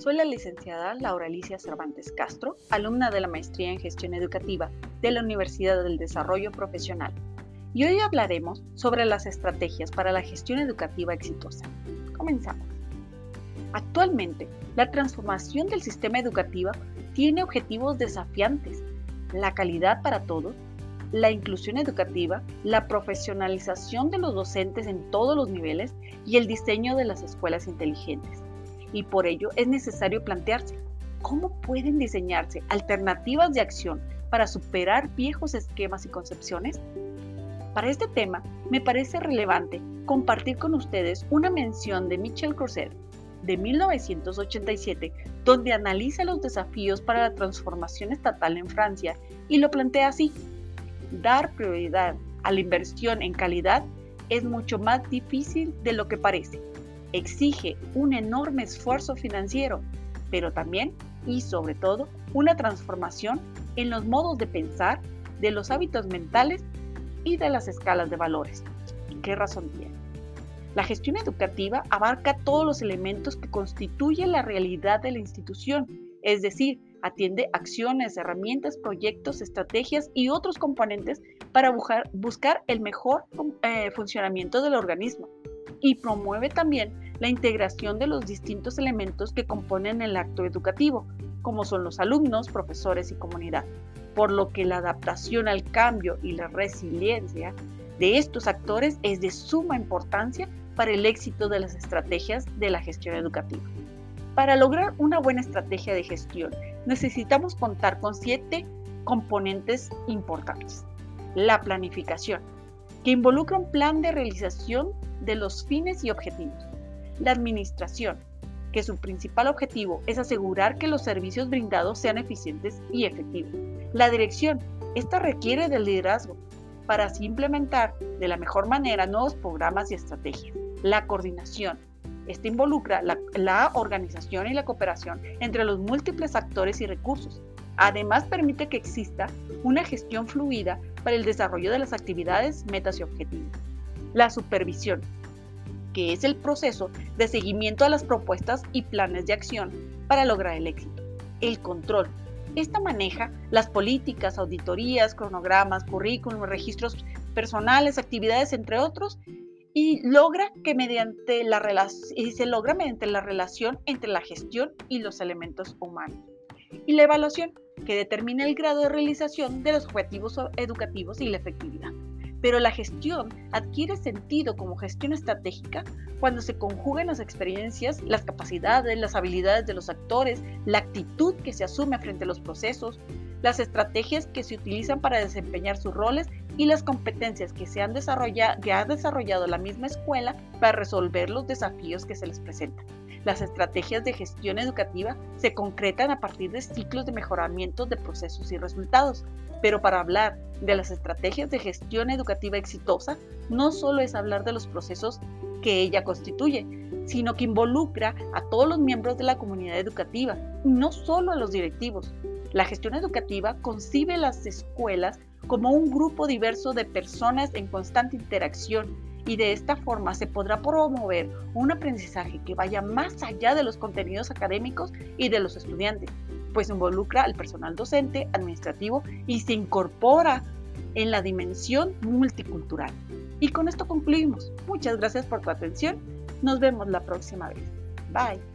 Soy la licenciada Laura Alicia Cervantes Castro, alumna de la Maestría en Gestión Educativa de la Universidad del Desarrollo Profesional. Y hoy hablaremos sobre las estrategias para la gestión educativa exitosa. Comenzamos. Actualmente, la transformación del sistema educativo tiene objetivos desafiantes. La calidad para todos, la inclusión educativa, la profesionalización de los docentes en todos los niveles y el diseño de las escuelas inteligentes y por ello es necesario plantearse cómo pueden diseñarse alternativas de acción para superar viejos esquemas y concepciones. Para este tema, me parece relevante compartir con ustedes una mención de Michel Creuset de 1987, donde analiza los desafíos para la transformación estatal en Francia y lo plantea así. Dar prioridad a la inversión en calidad es mucho más difícil de lo que parece exige un enorme esfuerzo financiero, pero también y sobre todo una transformación en los modos de pensar, de los hábitos mentales y de las escalas de valores. ¿Y qué razón tiene? La gestión educativa abarca todos los elementos que constituyen la realidad de la institución, es decir, atiende acciones, herramientas, proyectos, estrategias y otros componentes para buscar, el mejor eh, funcionamiento del organismo y promueve también la integración de los distintos elementos que componen el acto educativo, como son los alumnos, profesores y comunidad, por lo que la adaptación al cambio y la resiliencia de estos actores es de suma importancia para el éxito de las estrategias de la gestión educativa. Para lograr una buena estrategia de gestión necesitamos contar con siete componentes importantes. La planificación, que involucra un plan de realización de los fines y objetivos. La administración, que su principal objetivo es asegurar que los servicios brindados sean eficientes y efectivos. La dirección, esta requiere del liderazgo para así implementar de la mejor manera nuevos programas y estrategias. La coordinación, esta involucra la, la, organización y la cooperación entre los múltiples actores y recursos. Además, permite que exista una gestión fluida para el desarrollo de las actividades, metas y objetivos. La supervisión, que es el proceso de seguimiento a las propuestas y planes de acción para lograr el éxito. El control. Esta maneja las políticas, auditorías, cronogramas, currículum, registros personales, actividades, entre otros, y logra que mediante la y se logra mediante la relación entre la gestión y los elementos humanos. Y la evaluación, que determina el grado de realización de los objetivos educativos y la efectividad. Pero la gestión adquiere sentido como gestión estratégica cuando se conjugan las experiencias, las capacidades, las habilidades de los actores, la actitud que se asume frente a los procesos, las estrategias que se utilizan para desempeñar sus roles y las competencias que, se han desarrollado, que ha desarrollado la misma escuela para resolver los desafíos que se les presentan. Las estrategias de gestión educativa se concretan a partir de ciclos de mejoramiento de procesos y resultados. Pero para hablar de las estrategias de gestión educativa exitosa, no solo es hablar de los procesos que ella constituye, sino que involucra a todos los miembros de la comunidad educativa, no solo a los directivos. La gestión educativa concibe las escuelas como un grupo diverso de personas en constante interacción y de esta forma se podrá promover un aprendizaje que vaya más allá de los contenidos académicos y de los estudiantes, pues involucra al personal docente, administrativo y se incorpora en la dimensión multicultural. Y con esto concluimos. Muchas gracias por tu atención. Nos vemos la próxima vez. Bye.